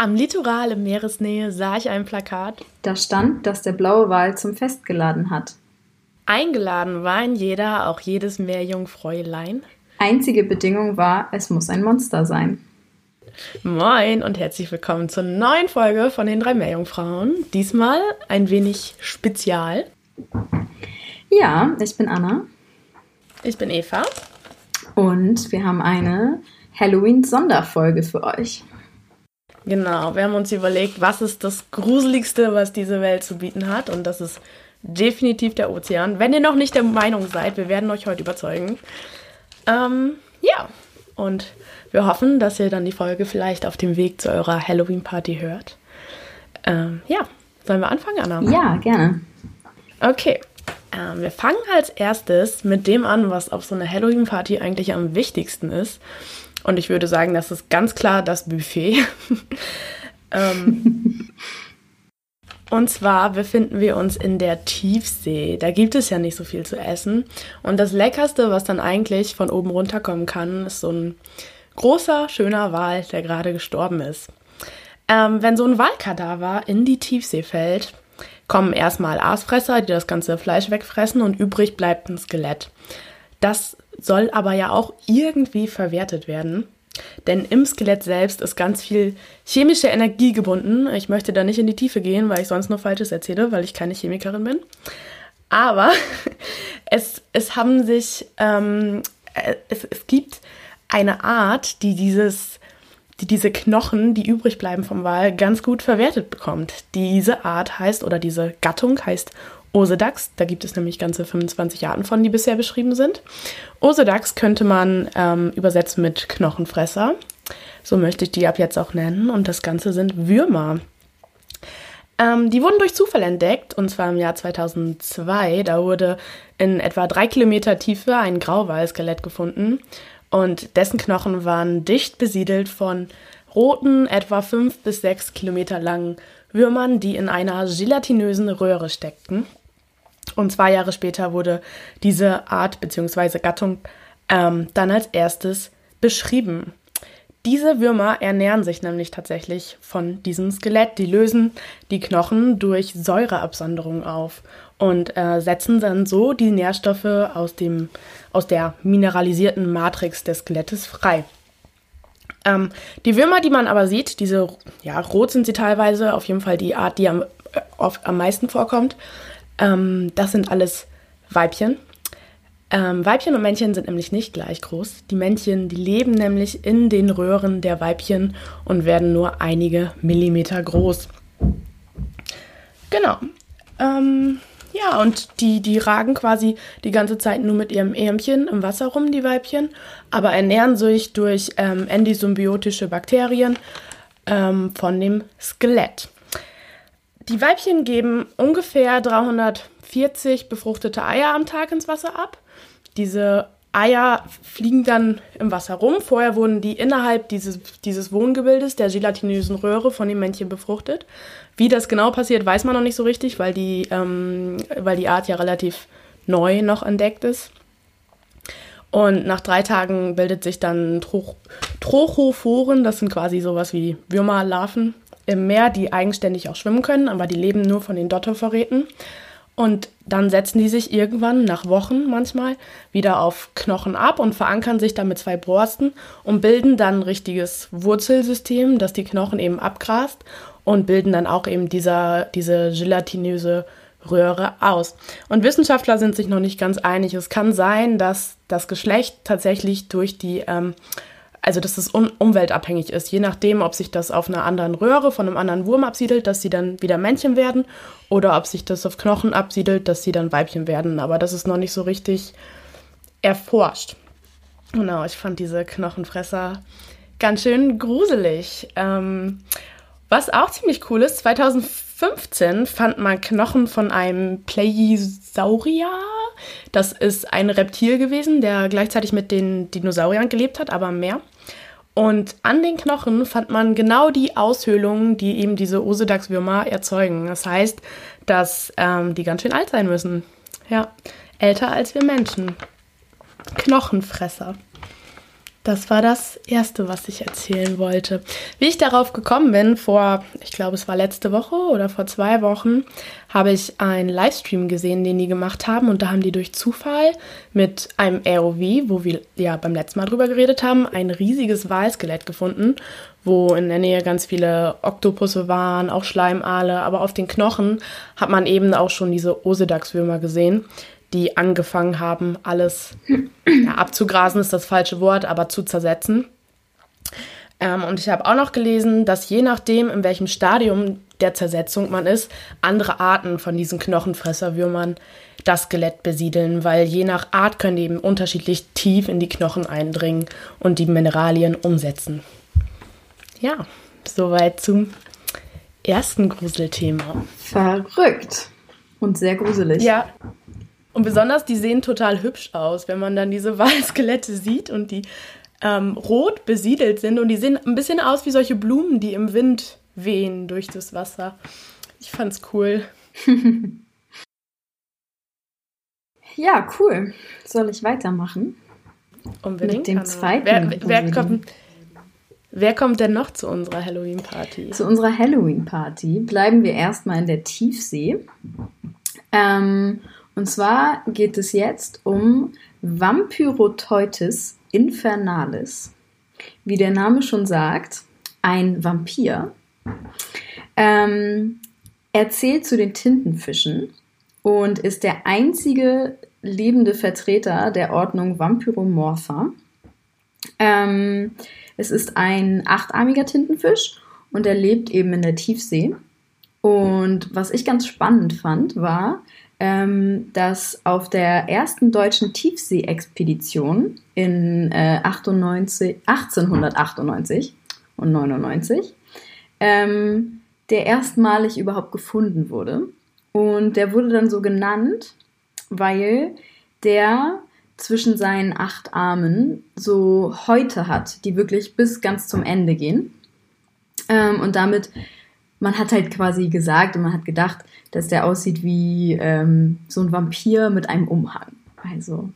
Am Litoral in Meeresnähe sah ich ein Plakat. Da stand, dass der blaue Wal zum Fest geladen hat. Eingeladen war ein jeder, auch jedes Meerjungfräulein. Einzige Bedingung war, es muss ein Monster sein. Moin und herzlich willkommen zur neuen Folge von den drei Meerjungfrauen. Diesmal ein wenig spezial. Ja, ich bin Anna. Ich bin Eva. Und wir haben eine Halloween-Sonderfolge für euch. Genau, wir haben uns überlegt, was ist das Gruseligste, was diese Welt zu bieten hat. Und das ist definitiv der Ozean. Wenn ihr noch nicht der Meinung seid, wir werden euch heute überzeugen. Ähm, ja, und wir hoffen, dass ihr dann die Folge vielleicht auf dem Weg zu eurer Halloween-Party hört. Ähm, ja, sollen wir anfangen, Anna? Ja, gerne. Okay. Ähm, wir fangen als erstes mit dem an, was auf so einer Halloween-Party eigentlich am wichtigsten ist. Und ich würde sagen, das ist ganz klar das Buffet. ähm, und zwar befinden wir uns in der Tiefsee. Da gibt es ja nicht so viel zu essen. Und das Leckerste, was dann eigentlich von oben runterkommen kann, ist so ein großer, schöner Wal, der gerade gestorben ist. Ähm, wenn so ein Walkadaver in die Tiefsee fällt, kommen erstmal Aasfresser, die das ganze Fleisch wegfressen und übrig bleibt ein Skelett. Das soll aber ja auch irgendwie verwertet werden. Denn im Skelett selbst ist ganz viel chemische Energie gebunden. Ich möchte da nicht in die Tiefe gehen, weil ich sonst nur Falsches erzähle, weil ich keine Chemikerin bin. Aber es, es haben sich, ähm, äh, es, es gibt eine Art, die dieses, die diese Knochen, die übrig bleiben vom Wal, ganz gut verwertet bekommt. Diese Art heißt, oder diese Gattung heißt Osedax. Da gibt es nämlich ganze 25 Arten von, die bisher beschrieben sind. Osedax könnte man ähm, übersetzen mit Knochenfresser. So möchte ich die ab jetzt auch nennen. Und das Ganze sind Würmer. Ähm, die wurden durch Zufall entdeckt, und zwar im Jahr 2002. Da wurde in etwa drei Kilometer Tiefe ein Grauwalskelett gefunden. Und dessen Knochen waren dicht besiedelt von roten, etwa fünf bis sechs Kilometer langen Würmern, die in einer gelatinösen Röhre steckten. Und zwei Jahre später wurde diese Art bzw. Gattung ähm, dann als erstes beschrieben. Diese Würmer ernähren sich nämlich tatsächlich von diesem Skelett. Die lösen die Knochen durch Säureabsonderung auf und äh, setzen dann so die Nährstoffe aus, dem, aus der mineralisierten Matrix des Skelettes frei. Ähm, die Würmer, die man aber sieht, diese, ja, rot sind sie teilweise, auf jeden Fall die Art, die am, äh, oft am meisten vorkommt, ähm, das sind alles Weibchen. Ähm, Weibchen und Männchen sind nämlich nicht gleich groß. Die Männchen, die leben nämlich in den Röhren der Weibchen und werden nur einige Millimeter groß. Genau. Ähm, ja, und die, die ragen quasi die ganze Zeit nur mit ihrem Ärmchen im Wasser rum, die Weibchen, aber ernähren sich durch ähm, endosymbiotische Bakterien ähm, von dem Skelett. Die Weibchen geben ungefähr 340 befruchtete Eier am Tag ins Wasser ab. Diese Eier fliegen dann im Wasser rum. Vorher wurden die innerhalb dieses, dieses Wohngebildes der gelatinösen Röhre von den Männchen befruchtet. Wie das genau passiert, weiß man noch nicht so richtig, weil die, ähm, weil die Art ja relativ neu noch entdeckt ist. Und nach drei Tagen bildet sich dann Troch Trochophoren, das sind quasi sowas wie Würmerlarven im Meer, die eigenständig auch schwimmen können, aber die leben nur von den Dottervorräten. Und dann setzen die sich irgendwann, nach Wochen manchmal, wieder auf Knochen ab und verankern sich dann mit zwei Borsten und bilden dann ein richtiges Wurzelsystem, das die Knochen eben abgrast und bilden dann auch eben dieser, diese gelatinöse Röhre aus. Und Wissenschaftler sind sich noch nicht ganz einig. Es kann sein, dass das Geschlecht tatsächlich durch die ähm, also dass es um, umweltabhängig ist. Je nachdem, ob sich das auf einer anderen Röhre von einem anderen Wurm absiedelt, dass sie dann wieder Männchen werden, oder ob sich das auf Knochen absiedelt, dass sie dann Weibchen werden. Aber das ist noch nicht so richtig erforscht. Genau, ich fand diese Knochenfresser ganz schön gruselig. Ähm, was auch ziemlich cool ist, 2015 fand man Knochen von einem Plesiosaurier das ist ein Reptil gewesen, der gleichzeitig mit den Dinosauriern gelebt hat, aber mehr. Und an den Knochen fand man genau die Aushöhlungen, die eben diese Osedax-Würmer erzeugen. Das heißt, dass ähm, die ganz schön alt sein müssen. Ja, älter als wir Menschen. Knochenfresser. Das war das Erste, was ich erzählen wollte. Wie ich darauf gekommen bin, vor, ich glaube, es war letzte Woche oder vor zwei Wochen, habe ich einen Livestream gesehen, den die gemacht haben. Und da haben die durch Zufall mit einem ROV, wo wir ja beim letzten Mal drüber geredet haben, ein riesiges Walskelett gefunden, wo in der Nähe ganz viele Oktopusse waren, auch Schleimale. Aber auf den Knochen hat man eben auch schon diese Osedax-Würmer gesehen die angefangen haben, alles ja, abzugrasen, ist das falsche Wort, aber zu zersetzen. Ähm, und ich habe auch noch gelesen, dass je nachdem, in welchem Stadium der Zersetzung man ist, andere Arten von diesen Knochenfresserwürmern das Skelett besiedeln, weil je nach Art können die eben unterschiedlich tief in die Knochen eindringen und die Mineralien umsetzen. Ja, soweit zum ersten Gruselthema. Verrückt und sehr gruselig. Ja, und besonders, die sehen total hübsch aus, wenn man dann diese Walskelette sieht und die ähm, rot besiedelt sind. Und die sehen ein bisschen aus wie solche Blumen, die im Wind wehen durch das Wasser. Ich fand's cool. ja, cool. Soll ich weitermachen? Unbedingt. Mit dem zweiten. Wer, wer, kommt, wer kommt denn noch zu unserer Halloween-Party? Zu unserer Halloween-Party bleiben wir erstmal in der Tiefsee. Ähm, und zwar geht es jetzt um Vampyroteutes infernalis. Wie der Name schon sagt, ein Vampir. Ähm, er zählt zu den Tintenfischen und ist der einzige lebende Vertreter der Ordnung Vampyromorpha. Ähm, es ist ein achtarmiger Tintenfisch und er lebt eben in der Tiefsee. Und was ich ganz spannend fand, war, ähm, dass auf der ersten deutschen Tiefsee-Expedition in äh, 98, 1898 und 99 ähm, der erstmalig überhaupt gefunden wurde. Und der wurde dann so genannt, weil der zwischen seinen acht Armen so Häute hat, die wirklich bis ganz zum Ende gehen. Ähm, und damit man hat halt quasi gesagt und man hat gedacht, dass der aussieht wie ähm, so ein Vampir mit einem Umhang. Also,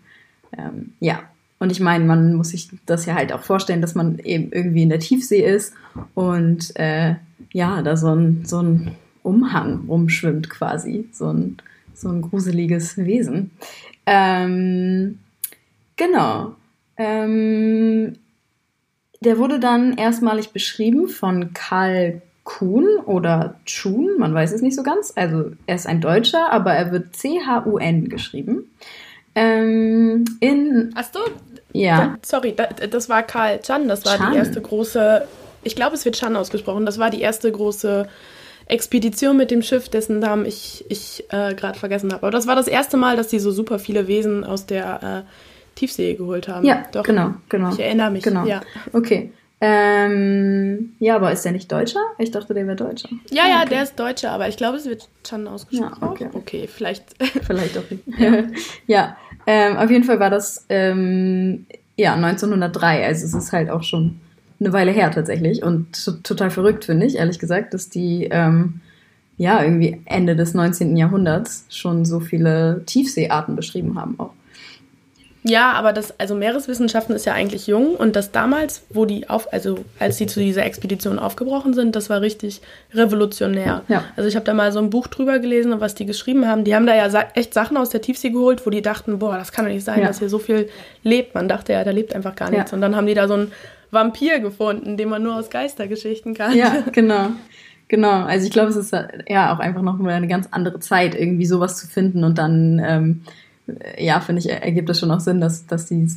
ähm, ja. Und ich meine, man muss sich das ja halt auch vorstellen, dass man eben irgendwie in der Tiefsee ist und äh, ja, da so ein, so ein Umhang rumschwimmt quasi. So ein, so ein gruseliges Wesen. Ähm, genau. Ähm, der wurde dann erstmalig beschrieben von Karl Kuhn oder Chun, man weiß es nicht so ganz. Also er ist ein Deutscher, aber er wird C-H-U-N geschrieben. Ähm, in. Hast du? Ja. Sorry, das war Karl Chan, das war Chan. die erste große. Ich glaube, es wird Chan ausgesprochen. Das war die erste große Expedition mit dem Schiff, dessen Namen ich, ich äh, gerade vergessen habe. Aber das war das erste Mal, dass die so super viele Wesen aus der äh, Tiefsee geholt haben. Ja, Doch, genau, genau. Ich erinnere mich. Genau. Ja. Okay. Ähm, ja, aber ist der nicht Deutscher? Ich dachte, der wäre Deutscher. Ja, ja, okay. der ist Deutscher, aber ich glaube, es wird Chan ausgesprochen. Ja, okay. okay, vielleicht. Vielleicht auch nicht. Ja, ja ähm, auf jeden Fall war das ähm, ja 1903, also es ist halt auch schon eine Weile her tatsächlich und total verrückt finde ich, ehrlich gesagt, dass die ähm, ja irgendwie Ende des 19. Jahrhunderts schon so viele Tiefseearten beschrieben haben auch. Ja, aber das, also Meereswissenschaften ist ja eigentlich jung und das damals, wo die auf, also als die zu dieser Expedition aufgebrochen sind, das war richtig revolutionär. Ja. Also ich habe da mal so ein Buch drüber gelesen und was die geschrieben haben. Die haben da ja echt Sachen aus der Tiefsee geholt, wo die dachten, boah, das kann doch nicht sein, ja. dass hier so viel lebt. Man dachte ja, da lebt einfach gar nichts. Ja. Und dann haben die da so einen Vampir gefunden, den man nur aus Geistergeschichten kann. Ja, genau. Genau, also ich glaube, es ist ja auch einfach noch mal eine ganz andere Zeit, irgendwie sowas zu finden und dann ähm, ja, finde ich, ergibt es schon auch Sinn, dass, dass die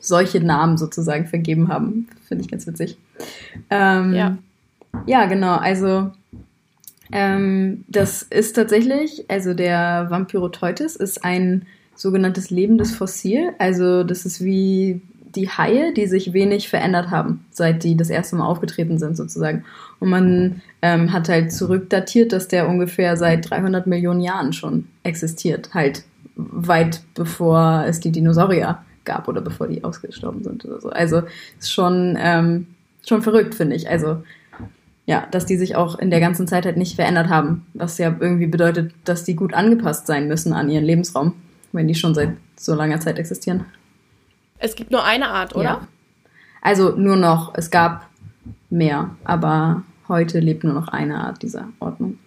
solche Namen sozusagen vergeben haben. Finde ich ganz witzig. Ähm, ja. Ja, genau. Also, ähm, das ist tatsächlich, also der Vampyroteutis ist ein sogenanntes lebendes Fossil. Also, das ist wie die Haie, die sich wenig verändert haben, seit die das erste Mal aufgetreten sind, sozusagen. Und man ähm, hat halt zurückdatiert, dass der ungefähr seit 300 Millionen Jahren schon existiert. Halt weit bevor es die Dinosaurier gab oder bevor die ausgestorben sind oder so. Also ist schon, ähm, schon verrückt, finde ich. Also ja, dass die sich auch in der ganzen Zeit halt nicht verändert haben, was ja irgendwie bedeutet, dass die gut angepasst sein müssen an ihren Lebensraum, wenn die schon seit so langer Zeit existieren. Es gibt nur eine Art, oder? Ja. Also nur noch, es gab mehr, aber heute lebt nur noch eine Art dieser Ordnung.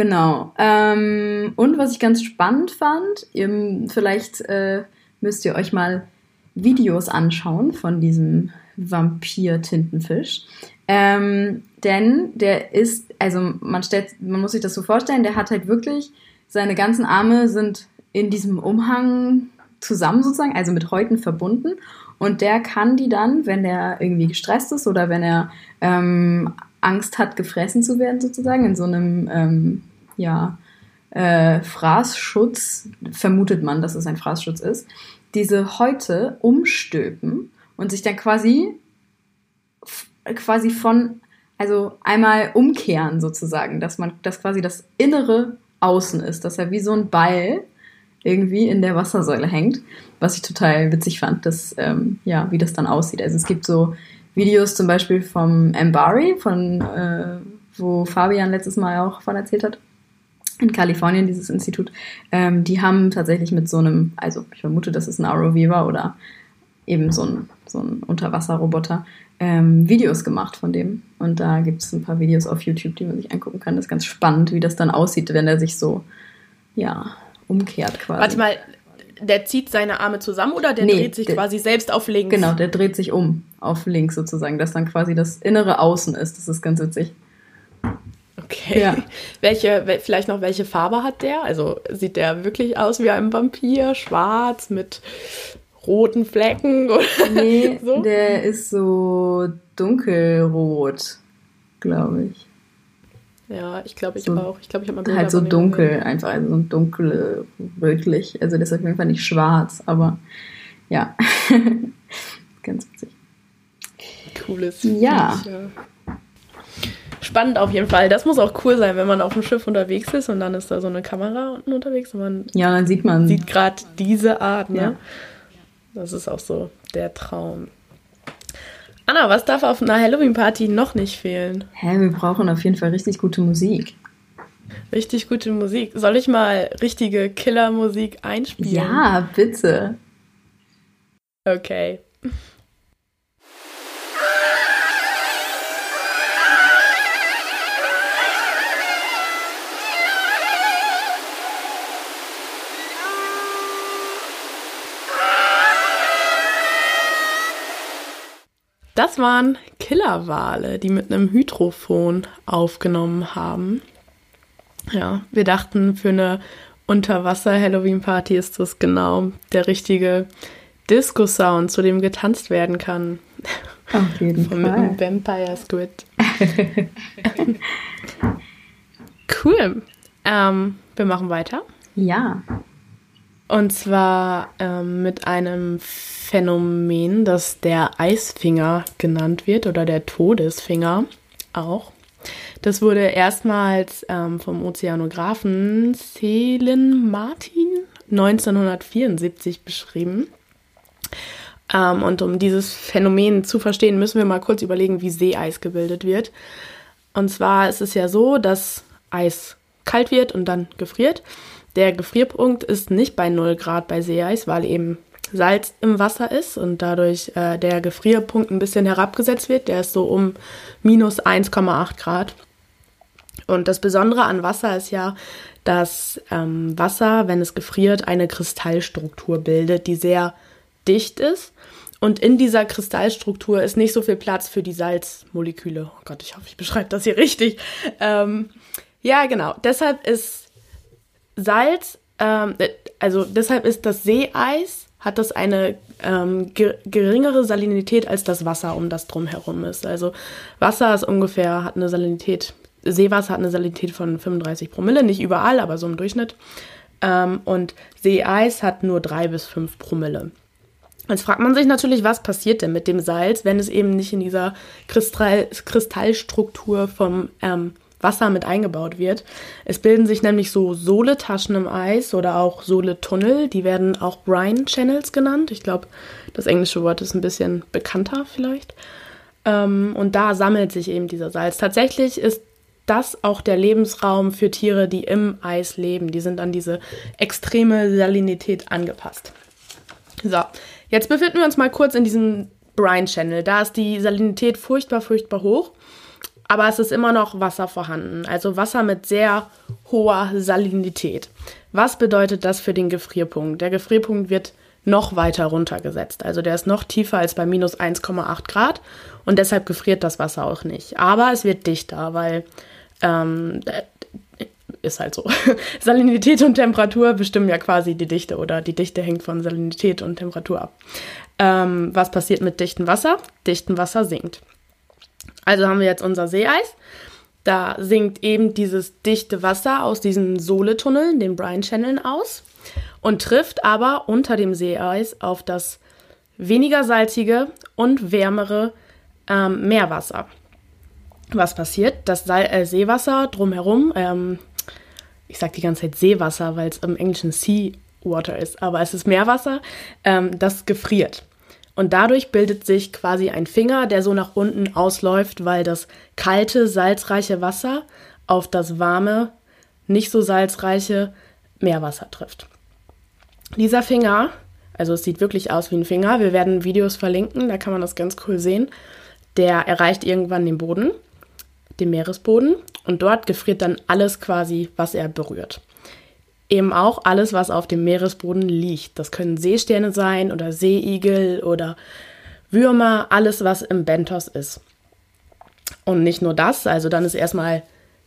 Genau. Ähm, und was ich ganz spannend fand, ihr, vielleicht äh, müsst ihr euch mal Videos anschauen von diesem Vampir-Tintenfisch. Ähm, denn der ist, also man stellt, man muss sich das so vorstellen, der hat halt wirklich, seine ganzen Arme sind in diesem Umhang zusammen sozusagen, also mit Häuten verbunden. Und der kann die dann, wenn er irgendwie gestresst ist oder wenn er ähm, Angst hat, gefressen zu werden, sozusagen, in so einem ähm, ja, äh, Fraßschutz, vermutet man, dass es ein Fraßschutz ist, diese Häute umstülpen und sich dann quasi quasi von also einmal umkehren sozusagen, dass man dass quasi das innere Außen ist, dass er wie so ein Ball irgendwie in der Wassersäule hängt, was ich total witzig fand, dass ähm, ja wie das dann aussieht. Also es gibt so Videos zum Beispiel vom Mbari, von äh, wo Fabian letztes Mal auch von erzählt hat in Kalifornien, dieses Institut, ähm, die haben tatsächlich mit so einem, also ich vermute, dass es ein ROV war oder eben so ein, so ein Unterwasserroboter, ähm, Videos gemacht von dem. Und da gibt es ein paar Videos auf YouTube, die man sich angucken kann. Das ist ganz spannend, wie das dann aussieht, wenn er sich so, ja, umkehrt quasi. Warte mal, der zieht seine Arme zusammen oder der nee, dreht sich der, quasi selbst auf links? Genau, der dreht sich um auf links sozusagen, dass dann quasi das innere Außen ist. Das ist ganz witzig. Okay. Ja. Welche, vielleicht noch, welche Farbe hat der? Also sieht der wirklich aus wie ein Vampir? Schwarz mit roten Flecken? Oder nee, so? der ist so dunkelrot, glaube ich. Ja, ich glaube ich so, auch. Ich glaube, ich habe mal Halt so dunkel, gesehen. einfach, also so dunkel rötlich. Also das ist auf jeden Fall nicht schwarz, aber ja. Ganz witzig. Cooles. Ja. Ja spannend auf jeden Fall. Das muss auch cool sein, wenn man auf dem Schiff unterwegs ist und dann ist da so eine Kamera unten unterwegs und man ja, dann sieht man sieht gerade diese Art. Ne? Ja. Das ist auch so der Traum. Anna, was darf auf einer Halloween-Party noch nicht fehlen? Hä, wir brauchen auf jeden Fall richtig gute Musik. Richtig gute Musik. Soll ich mal richtige Killer-Musik einspielen? Ja, bitte. Okay. Das waren Killerwale, die mit einem Hydrophon aufgenommen haben. Ja, wir dachten, für eine Unterwasser-Halloween-Party ist das genau der richtige Disco-Sound, zu dem getanzt werden kann. Auf jeden Fall. Mit einem Vampire Squid. cool. Ähm, wir machen weiter. Ja. Und zwar ähm, mit einem Phänomen, das der Eisfinger genannt wird oder der Todesfinger auch. Das wurde erstmals ähm, vom Ozeanographen Selin Martin 1974 beschrieben. Ähm, und um dieses Phänomen zu verstehen, müssen wir mal kurz überlegen, wie Seeeis gebildet wird. Und zwar ist es ja so, dass Eis kalt wird und dann gefriert. Der Gefrierpunkt ist nicht bei 0 Grad bei Seeeis, weil eben Salz im Wasser ist und dadurch äh, der Gefrierpunkt ein bisschen herabgesetzt wird. Der ist so um minus 1,8 Grad. Und das Besondere an Wasser ist ja, dass ähm, Wasser, wenn es gefriert, eine Kristallstruktur bildet, die sehr dicht ist. Und in dieser Kristallstruktur ist nicht so viel Platz für die Salzmoleküle. Oh Gott, ich hoffe, ich beschreibe das hier richtig. Ähm, ja, genau. Deshalb ist Salz, ähm, also deshalb ist das Seeeis, hat das eine ähm, geringere Salinität als das Wasser, um das drumherum ist. Also Wasser ist ungefähr, hat eine Salinität, Seewasser hat eine Salinität von 35 Promille, nicht überall, aber so im Durchschnitt. Ähm, und Seeeis hat nur 3 bis 5 Promille. Jetzt fragt man sich natürlich, was passiert denn mit dem Salz, wenn es eben nicht in dieser Kristall, Kristallstruktur vom ähm, Wasser mit eingebaut wird. Es bilden sich nämlich so Sohletaschen im Eis oder auch Sohletunnel. Die werden auch Brine Channels genannt. Ich glaube, das englische Wort ist ein bisschen bekannter vielleicht. Ähm, und da sammelt sich eben dieser Salz. Tatsächlich ist das auch der Lebensraum für Tiere, die im Eis leben. Die sind an diese extreme Salinität angepasst. So, jetzt befinden wir uns mal kurz in diesem Brine Channel. Da ist die Salinität furchtbar, furchtbar hoch. Aber es ist immer noch Wasser vorhanden. Also Wasser mit sehr hoher Salinität. Was bedeutet das für den Gefrierpunkt? Der Gefrierpunkt wird noch weiter runtergesetzt. Also der ist noch tiefer als bei minus 1,8 Grad und deshalb gefriert das Wasser auch nicht. Aber es wird dichter, weil ähm, ist halt so. Salinität und Temperatur bestimmen ja quasi die Dichte oder die Dichte hängt von Salinität und Temperatur ab. Ähm, was passiert mit dichtem Wasser? Dichtem Wasser sinkt. Also haben wir jetzt unser Seeeis. Da sinkt eben dieses dichte Wasser aus diesen Soletunneln, den Brine Channeln aus und trifft aber unter dem Seeeis auf das weniger salzige und wärmere ähm, Meerwasser. Was passiert? Das äh, Seewasser drumherum, ähm, ich sage die ganze Zeit Seewasser, weil es im Englischen Sea Water ist, aber es ist Meerwasser, ähm, das gefriert. Und dadurch bildet sich quasi ein Finger, der so nach unten ausläuft, weil das kalte, salzreiche Wasser auf das warme, nicht so salzreiche Meerwasser trifft. Dieser Finger, also es sieht wirklich aus wie ein Finger, wir werden Videos verlinken, da kann man das ganz cool sehen, der erreicht irgendwann den Boden, den Meeresboden und dort gefriert dann alles quasi, was er berührt. Eben auch alles, was auf dem Meeresboden liegt. Das können Seesterne sein oder Seeigel oder Würmer, alles, was im Bentos ist. Und nicht nur das, also dann ist erstmal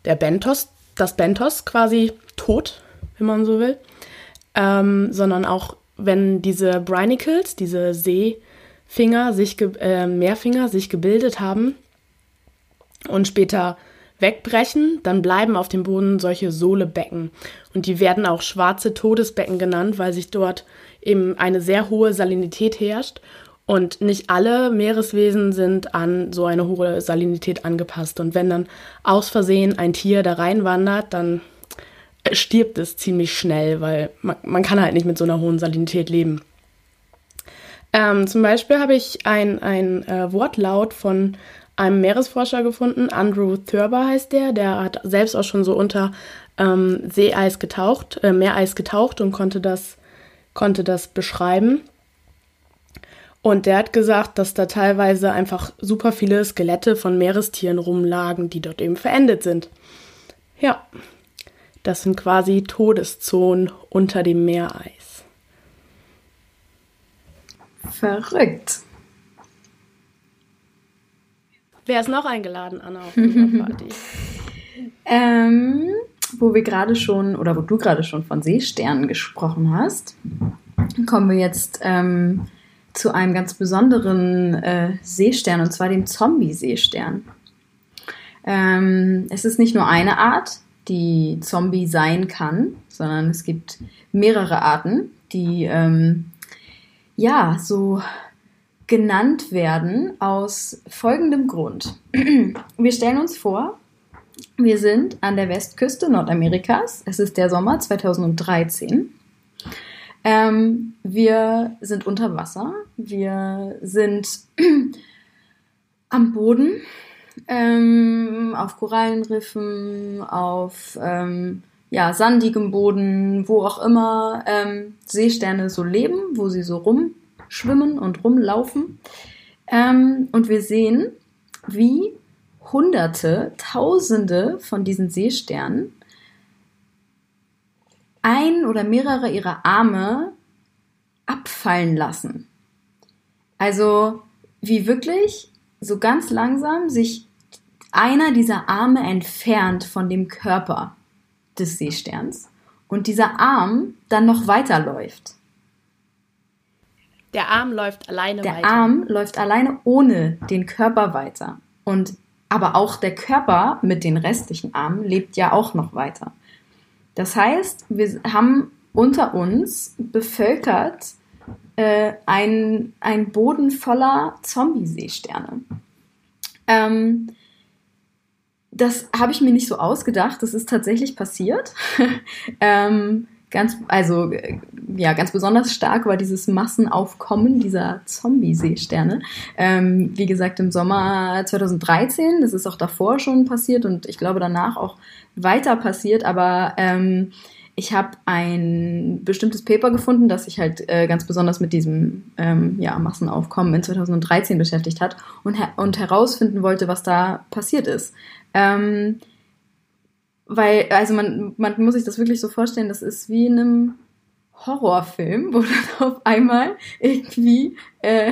der Bentos, das Bentos quasi tot, wenn man so will ähm, sondern auch wenn diese Brinicles, diese Seefinger, sich äh, Meerfinger sich gebildet haben und später wegbrechen, dann bleiben auf dem Boden solche Sohlebecken. Und die werden auch schwarze Todesbecken genannt, weil sich dort eben eine sehr hohe Salinität herrscht. Und nicht alle Meereswesen sind an so eine hohe Salinität angepasst. Und wenn dann aus Versehen ein Tier da reinwandert, dann stirbt es ziemlich schnell, weil man, man kann halt nicht mit so einer hohen Salinität leben. Ähm, zum Beispiel habe ich ein, ein äh, Wortlaut von einem Meeresforscher gefunden, Andrew Thurber heißt der, der hat selbst auch schon so unter ähm, Seeeis getaucht, äh, Meereis getaucht und konnte das, konnte das beschreiben. Und der hat gesagt, dass da teilweise einfach super viele Skelette von Meerestieren rumlagen, die dort eben verendet sind. Ja, das sind quasi Todeszonen unter dem Meereis. Verrückt. Wer ist noch eingeladen, Anna, auf unserer Party? ähm, wo wir gerade schon, oder wo du gerade schon von Seesternen gesprochen hast, kommen wir jetzt ähm, zu einem ganz besonderen äh, Seestern, und zwar dem Zombie-Seestern. Ähm, es ist nicht nur eine Art, die Zombie sein kann, sondern es gibt mehrere Arten, die ähm, ja so genannt werden aus folgendem Grund. Wir stellen uns vor, wir sind an der Westküste Nordamerikas. Es ist der Sommer 2013. Ähm, wir sind unter Wasser. Wir sind am Boden ähm, auf Korallenriffen, auf ähm, ja, sandigem Boden, wo auch immer ähm, Seesterne so leben, wo sie so rumschwimmen und rumlaufen. Ähm, und wir sehen, wie Hunderte, Tausende von diesen Seesternen ein oder mehrere ihrer Arme abfallen lassen. Also wie wirklich so ganz langsam sich einer dieser Arme entfernt von dem Körper des Seesterns und dieser Arm dann noch weiterläuft. Der Arm läuft alleine der weiter. Der Arm läuft alleine ohne den Körper weiter. Und aber auch der Körper mit den restlichen Armen lebt ja auch noch weiter. Das heißt, wir haben unter uns bevölkert äh, ein, ein Boden voller Zombie-Seesterne. Ähm, das habe ich mir nicht so ausgedacht, das ist tatsächlich passiert. ähm, ganz, also ja, ganz besonders stark war dieses Massenaufkommen dieser Zombie-Seesterne. Ähm, wie gesagt, im Sommer 2013, das ist auch davor schon passiert und ich glaube danach auch weiter passiert, aber ähm, ich habe ein bestimmtes Paper gefunden, das sich halt äh, ganz besonders mit diesem ähm, ja, Massenaufkommen in 2013 beschäftigt hat und, her und herausfinden wollte, was da passiert ist. Ähm, weil, also man, man muss sich das wirklich so vorstellen, das ist wie in einem Horrorfilm, wo dann auf einmal irgendwie äh,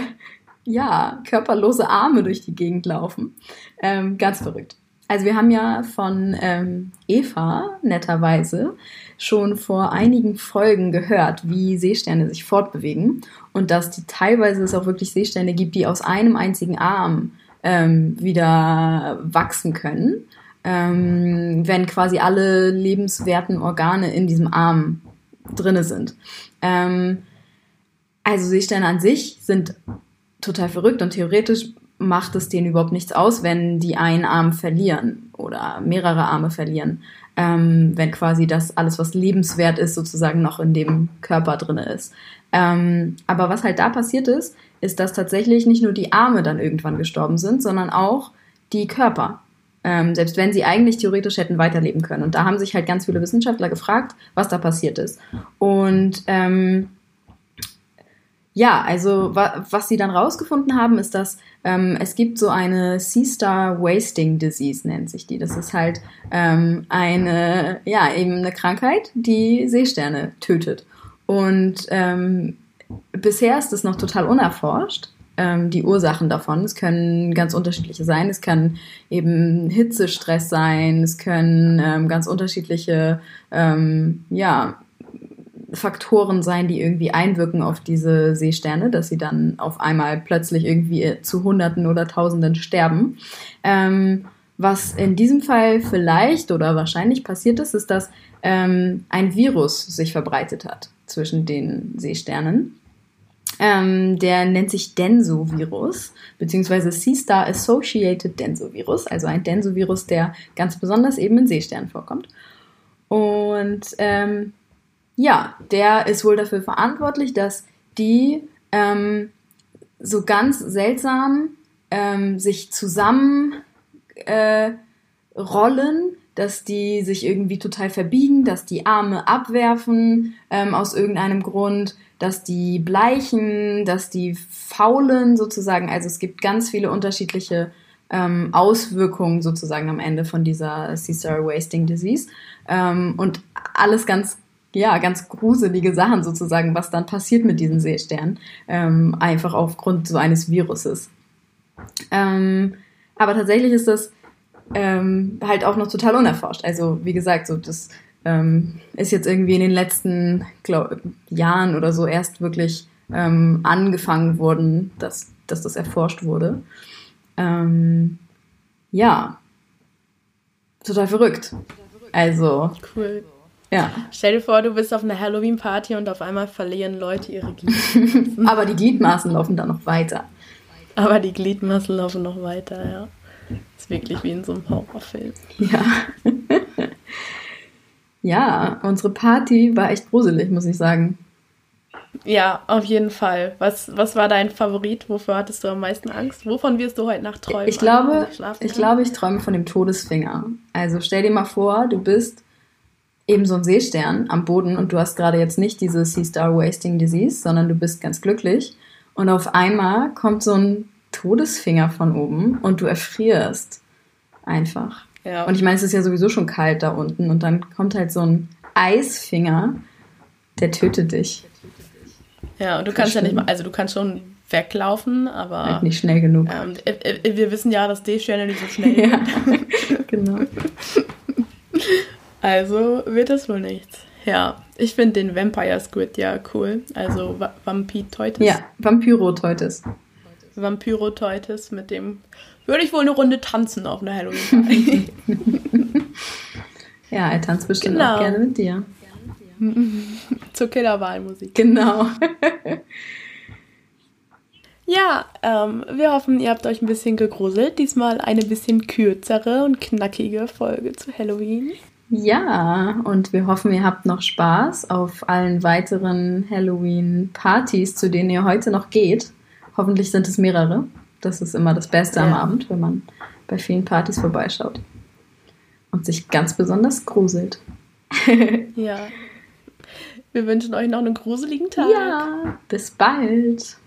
ja körperlose Arme durch die Gegend laufen. Ähm, ganz verrückt. Also wir haben ja von ähm, Eva netterweise schon vor einigen Folgen gehört, wie Seesterne sich fortbewegen und dass die teilweise es auch wirklich Seesterne gibt, die aus einem einzigen Arm ähm, wieder wachsen können, ähm, wenn quasi alle lebenswerten Organe in diesem Arm drinne sind. Ähm, also Seesterne an sich sind total verrückt und theoretisch macht es denen überhaupt nichts aus, wenn die einen Arm verlieren oder mehrere Arme verlieren, ähm, wenn quasi das alles, was lebenswert ist, sozusagen noch in dem Körper drinne ist. Ähm, aber was halt da passiert ist, ist, dass tatsächlich nicht nur die Arme dann irgendwann gestorben sind, sondern auch die Körper. Ähm, selbst wenn sie eigentlich theoretisch hätten weiterleben können. Und da haben sich halt ganz viele Wissenschaftler gefragt, was da passiert ist. Und ähm, ja, also wa was sie dann rausgefunden haben, ist, dass ähm, es gibt so eine Sea-Star Wasting Disease, nennt sich die. Das ist halt ähm, eine, ja, eben eine Krankheit, die Seesterne tötet. Und ähm, bisher ist das noch total unerforscht ähm, die Ursachen davon. Es können ganz unterschiedliche sein. Es kann eben Hitzestress sein. Es können ähm, ganz unterschiedliche, ähm, ja, Faktoren sein, die irgendwie einwirken auf diese Seesterne, dass sie dann auf einmal plötzlich irgendwie zu Hunderten oder Tausenden sterben. Ähm, was in diesem Fall vielleicht oder wahrscheinlich passiert ist, ist, dass ähm, ein Virus sich verbreitet hat zwischen den Seesternen. Ähm, der nennt sich Denso-Virus, beziehungsweise C-Star Associated Denso-Virus, also ein Denso-Virus, der ganz besonders eben in Seesternen vorkommt. Und ähm, ja, der ist wohl dafür verantwortlich, dass die ähm, so ganz seltsam ähm, sich zusammen äh, dass die sich irgendwie total verbiegen, dass die Arme abwerfen ähm, aus irgendeinem Grund, dass die bleichen, dass die faulen sozusagen. Also es gibt ganz viele unterschiedliche ähm, Auswirkungen sozusagen am Ende von dieser Caesar Wasting Disease. Ähm, und alles ganz, ja, ganz gruselige Sachen sozusagen, was dann passiert mit diesen Seesternen. Ähm, einfach aufgrund so eines Viruses. Ähm, aber tatsächlich ist das ähm, halt auch noch total unerforscht. Also wie gesagt, so das ähm, ist jetzt irgendwie in den letzten glaub, Jahren oder so erst wirklich ähm, angefangen worden, dass, dass das erforscht wurde. Ähm, ja, total verrückt. Also. Cool. Ja. Stell dir vor, du bist auf einer Halloween-Party und auf einmal verlieren Leute ihre Gliedmaßen. Aber die Gliedmaßen laufen dann noch weiter. Aber die Gliedmaßen laufen noch weiter, ja. ist wirklich wie in so einem Horrorfilm. Ja. Ja, unsere Party war echt gruselig, muss ich sagen. Ja, auf jeden Fall. Was, was war dein Favorit? Wofür hattest du am meisten Angst? Wovon wirst du heute Nacht träumen? Ich glaube, ich glaube, ich träume von dem Todesfinger. Also stell dir mal vor, du bist eben so ein Seestern am Boden und du hast gerade jetzt nicht diese Sea Star Wasting Disease, sondern du bist ganz glücklich und auf einmal kommt so ein Todesfinger von oben und du erfrierst einfach. Ja. Und ich meine, es ist ja sowieso schon kalt da unten und dann kommt halt so ein Eisfinger, der tötet dich. Ja, und du kannst ja nicht mal, also du kannst schon weglaufen, aber. Halt nicht schnell genug. Ähm, äh, äh, wir wissen ja, dass D-Sterne nicht so schnell ja, genau. Also wird das wohl nichts. Ja, ich finde den Vampire Squid ja cool. Also Va Vampitoitis. Ja, Vampyrotoitis. Vampyrotoitis mit dem würde ich wohl eine Runde tanzen auf einer Halloween-Party. ja, er tanzt bestimmt genau. auch gerne mit dir. Zur Killerwahlmusik. Genau. ja, ähm, wir hoffen, ihr habt euch ein bisschen gegruselt. Diesmal eine bisschen kürzere und knackige Folge zu Halloween. Ja, und wir hoffen, ihr habt noch Spaß auf allen weiteren Halloween-Partys, zu denen ihr heute noch geht. Hoffentlich sind es mehrere. Das ist immer das Beste ja. am Abend, wenn man bei vielen Partys vorbeischaut und sich ganz besonders gruselt. ja. Wir wünschen euch noch einen gruseligen Tag. Ja, bis bald.